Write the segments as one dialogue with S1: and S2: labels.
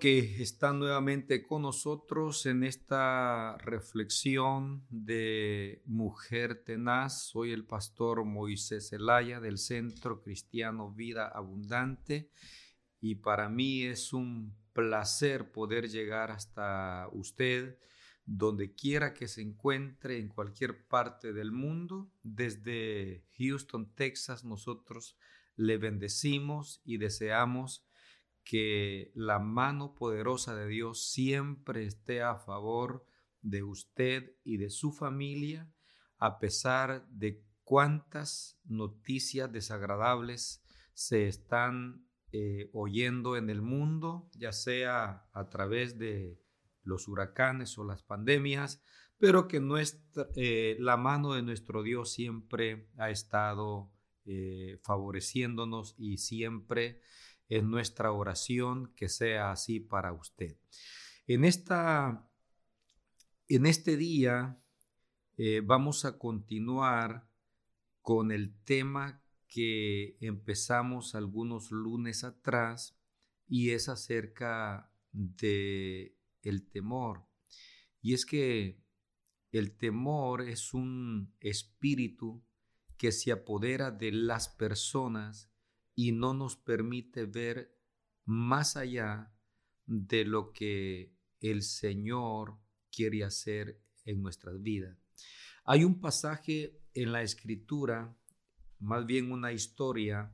S1: que están nuevamente con nosotros en esta reflexión de Mujer Tenaz. Soy el pastor Moisés Zelaya del Centro Cristiano Vida Abundante y para mí es un placer poder llegar hasta usted donde quiera que se encuentre en cualquier parte del mundo. Desde Houston, Texas, nosotros le bendecimos y deseamos que la mano poderosa de Dios siempre esté a favor de usted y de su familia, a pesar de cuántas noticias desagradables se están eh, oyendo en el mundo, ya sea a través de los huracanes o las pandemias, pero que nuestra, eh, la mano de nuestro Dios siempre ha estado eh, favoreciéndonos y siempre en nuestra oración que sea así para usted. En, esta, en este día eh, vamos a continuar con el tema que empezamos algunos lunes atrás y es acerca de el temor. Y es que el temor es un espíritu que se apodera de las personas y no nos permite ver más allá de lo que el Señor quiere hacer en nuestras vidas. Hay un pasaje en la escritura, más bien una historia,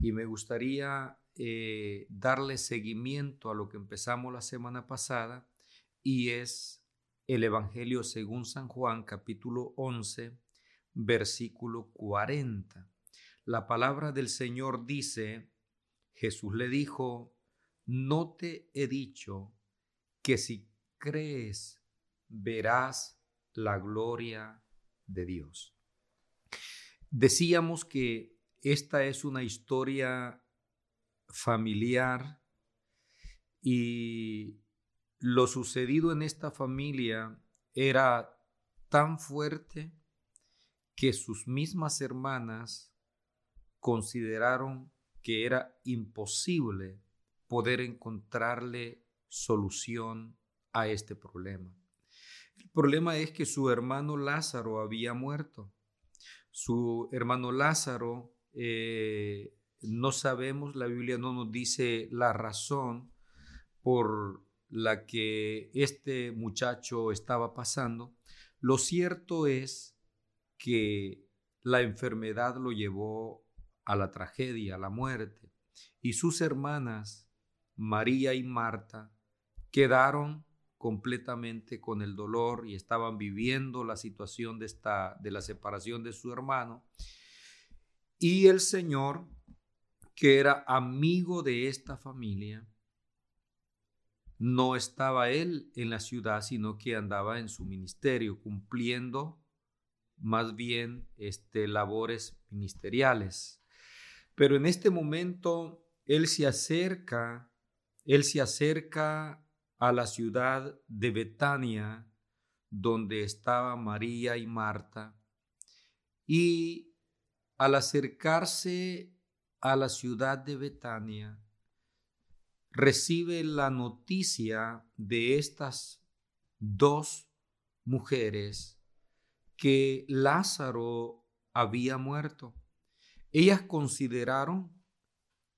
S1: y me gustaría eh, darle seguimiento a lo que empezamos la semana pasada, y es el Evangelio según San Juan, capítulo 11, versículo 40. La palabra del Señor dice, Jesús le dijo, no te he dicho que si crees verás la gloria de Dios. Decíamos que esta es una historia familiar y lo sucedido en esta familia era tan fuerte que sus mismas hermanas consideraron que era imposible poder encontrarle solución a este problema. El problema es que su hermano Lázaro había muerto. Su hermano Lázaro, eh, no sabemos, la Biblia no nos dice la razón por la que este muchacho estaba pasando. Lo cierto es que la enfermedad lo llevó a la tragedia, a la muerte. Y sus hermanas, María y Marta, quedaron completamente con el dolor y estaban viviendo la situación de, esta, de la separación de su hermano. Y el Señor, que era amigo de esta familia, no estaba él en la ciudad, sino que andaba en su ministerio, cumpliendo más bien este, labores ministeriales. Pero en este momento él se acerca, él se acerca a la ciudad de Betania, donde estaba María y Marta, y al acercarse a la ciudad de Betania, recibe la noticia de estas dos mujeres que Lázaro había muerto. Ellas consideraron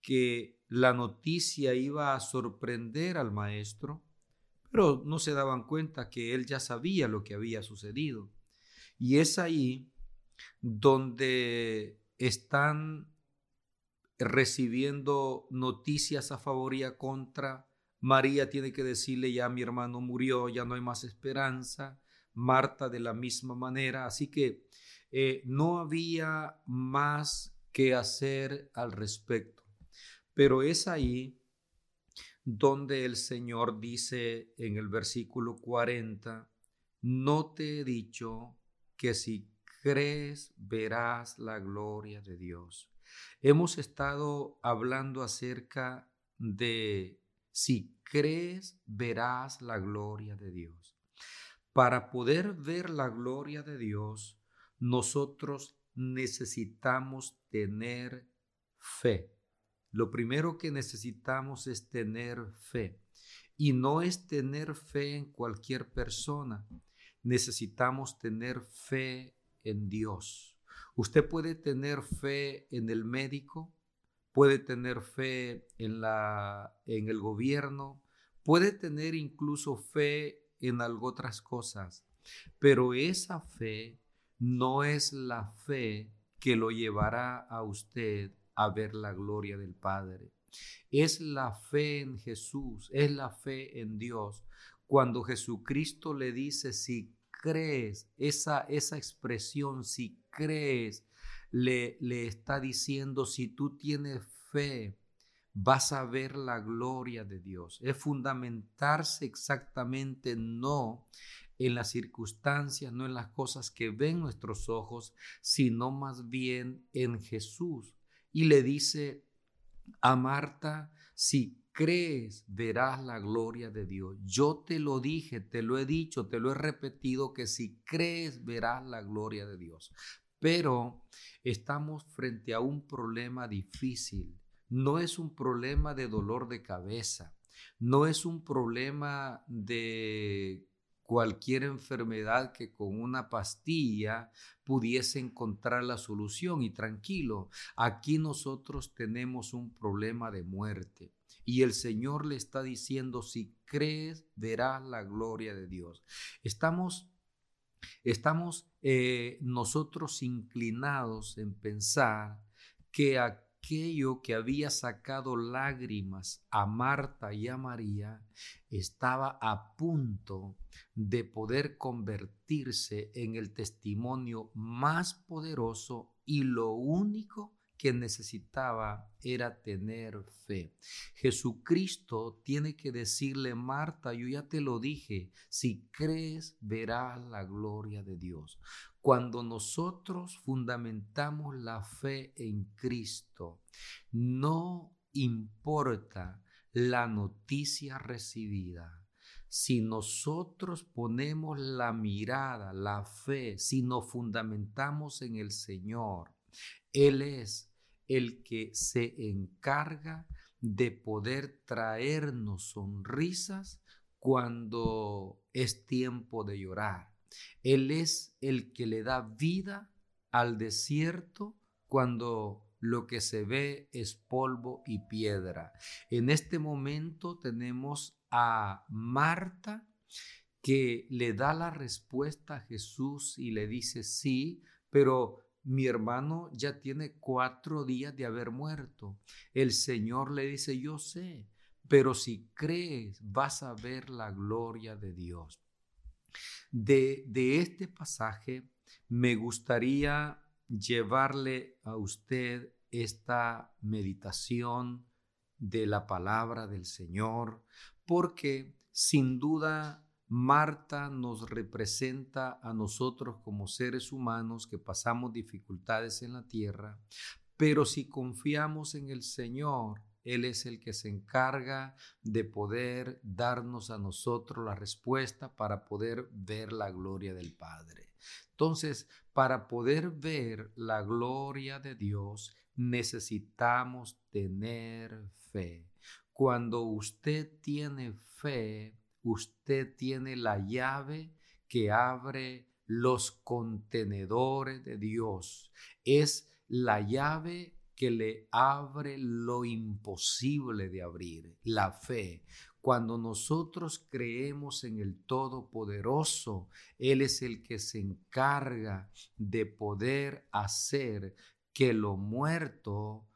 S1: que la noticia iba a sorprender al maestro, pero no se daban cuenta que él ya sabía lo que había sucedido. Y es ahí donde están recibiendo noticias a favor y a contra. María tiene que decirle, ya mi hermano murió, ya no hay más esperanza. Marta de la misma manera. Así que eh, no había más qué hacer al respecto. Pero es ahí donde el Señor dice en el versículo 40, no te he dicho que si crees verás la gloria de Dios. Hemos estado hablando acerca de si crees verás la gloria de Dios. Para poder ver la gloria de Dios, nosotros necesitamos tener fe. Lo primero que necesitamos es tener fe. Y no es tener fe en cualquier persona. Necesitamos tener fe en Dios. Usted puede tener fe en el médico, puede tener fe en, la, en el gobierno, puede tener incluso fe en algo otras cosas, pero esa fe no es la fe que lo llevará a usted a ver la gloria del Padre. Es la fe en Jesús, es la fe en Dios. Cuando Jesucristo le dice, si crees, esa, esa expresión, si crees, le, le está diciendo, si tú tienes fe, vas a ver la gloria de Dios. Es fundamentarse exactamente no en las circunstancias, no en las cosas que ven nuestros ojos, sino más bien en Jesús. Y le dice a Marta, si crees, verás la gloria de Dios. Yo te lo dije, te lo he dicho, te lo he repetido, que si crees, verás la gloria de Dios. Pero estamos frente a un problema difícil. No es un problema de dolor de cabeza. No es un problema de cualquier enfermedad que con una pastilla pudiese encontrar la solución. Y tranquilo, aquí nosotros tenemos un problema de muerte. Y el Señor le está diciendo, si crees, verás la gloria de Dios. Estamos, estamos eh, nosotros inclinados en pensar que aquello que había sacado lágrimas a Marta y a María estaba a punto de poder convertirse en el testimonio más poderoso y lo único que necesitaba era tener fe. Jesucristo tiene que decirle, Marta, yo ya te lo dije, si crees verás la gloria de Dios. Cuando nosotros fundamentamos la fe en Cristo, no importa la noticia recibida. Si nosotros ponemos la mirada, la fe, si nos fundamentamos en el Señor, Él es el que se encarga de poder traernos sonrisas cuando es tiempo de llorar. Él es el que le da vida al desierto cuando lo que se ve es polvo y piedra. En este momento tenemos a Marta que le da la respuesta a Jesús y le dice sí, pero mi hermano ya tiene cuatro días de haber muerto. El Señor le dice, yo sé, pero si crees vas a ver la gloria de Dios. De, este pasaje me gustaría llevarle a usted esta meditación de la palabra del Señor, porque sin duda Marta nos representa a nosotros como seres humanos que pasamos dificultades en la tierra, pero si confiamos en el Señor, Él es el que se encarga de poder darnos a nosotros la respuesta para poder ver la gloria del Padre. Entonces, para poder ver la gloria de Dios, necesitamos tener fe. Cuando usted tiene fe, usted tiene la llave que abre los contenedores de Dios. Es la llave que le abre lo imposible de abrir, la fe. Cuando nosotros creemos en el Todopoderoso, Él es el que se encarga de poder hacer que lo muerto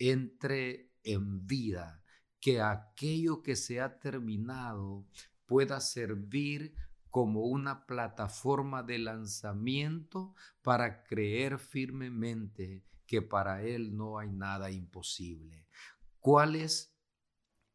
S1: entre en vida, que aquello que se ha terminado pueda servir como una plataforma de lanzamiento para creer firmemente que para Él no hay nada imposible. ¿Cuál es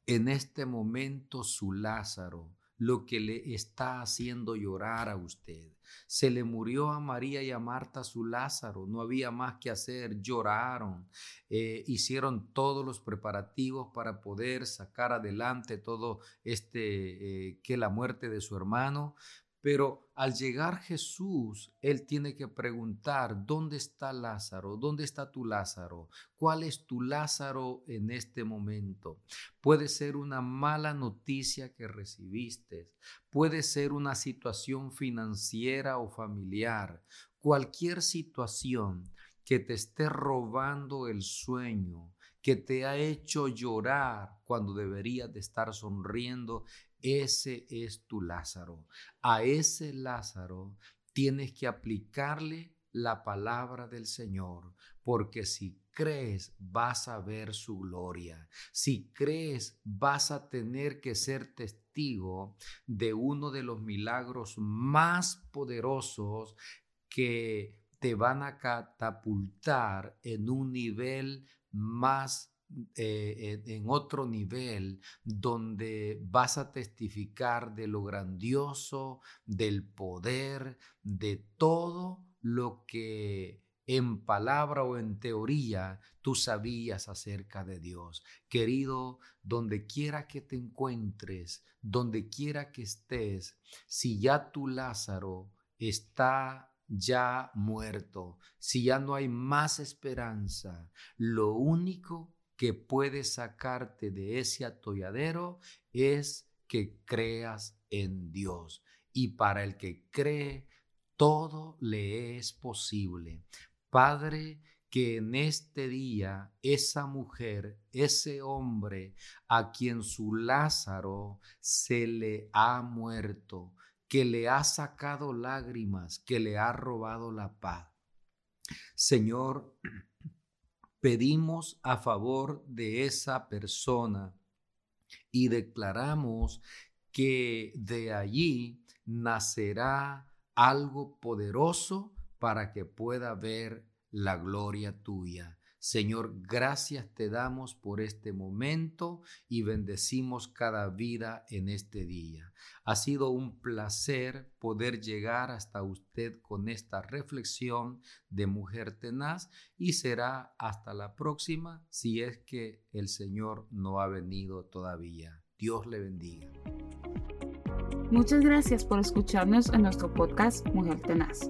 S1: en este momento su Lázaro? Lo que le está haciendo llorar a usted. Se le murió a María y a Marta su Lázaro, no había más que hacer, lloraron, eh, hicieron todos los preparativos para poder sacar adelante todo este, eh, que la muerte de su hermano, Pero al llegar Jesús, Él tiene que preguntar, ¿dónde está Lázaro? ¿Dónde está tu Lázaro? ¿Cuál es tu Lázaro en este momento? Puede ser una mala noticia que recibiste, puede ser una situación financiera o familiar, cualquier situación que te esté robando el sueño, que te ha hecho llorar cuando deberías de estar sonriendo, ese es tu Lázaro. A ese Lázaro tienes que aplicarle la palabra del Señor, porque si crees vas a ver su gloria. Si crees vas a tener que ser testigo de uno de los milagros más poderosos que te van a catapultar en un nivel más eh, en otro nivel donde vas a testificar de lo grandioso, del poder, de todo lo que en palabra o en teoría tú sabías acerca de Dios. Querido, donde quiera que te encuentres, donde quiera que estés, si ya tu Lázaro está ya muerto, si ya no hay más esperanza, lo único que puede sacarte de ese atolladero es que creas en Dios. Y para el que cree, todo le es posible. Padre, que en este día esa mujer, ese hombre a quien su Lázaro se le ha muerto, que le ha sacado lágrimas, que le ha robado la paz. Señor, pedimos a favor de esa persona y declaramos que de allí nacerá algo poderoso para que pueda ver la gloria tuya. Señor, gracias te damos por este momento y bendecimos cada vida en este día. Ha sido un placer poder llegar hasta usted con esta reflexión de mujer tenaz y será hasta la próxima si es que el Señor no ha venido todavía. Dios le bendiga.
S2: Muchas gracias por escucharnos en nuestro podcast Mujer Tenaz.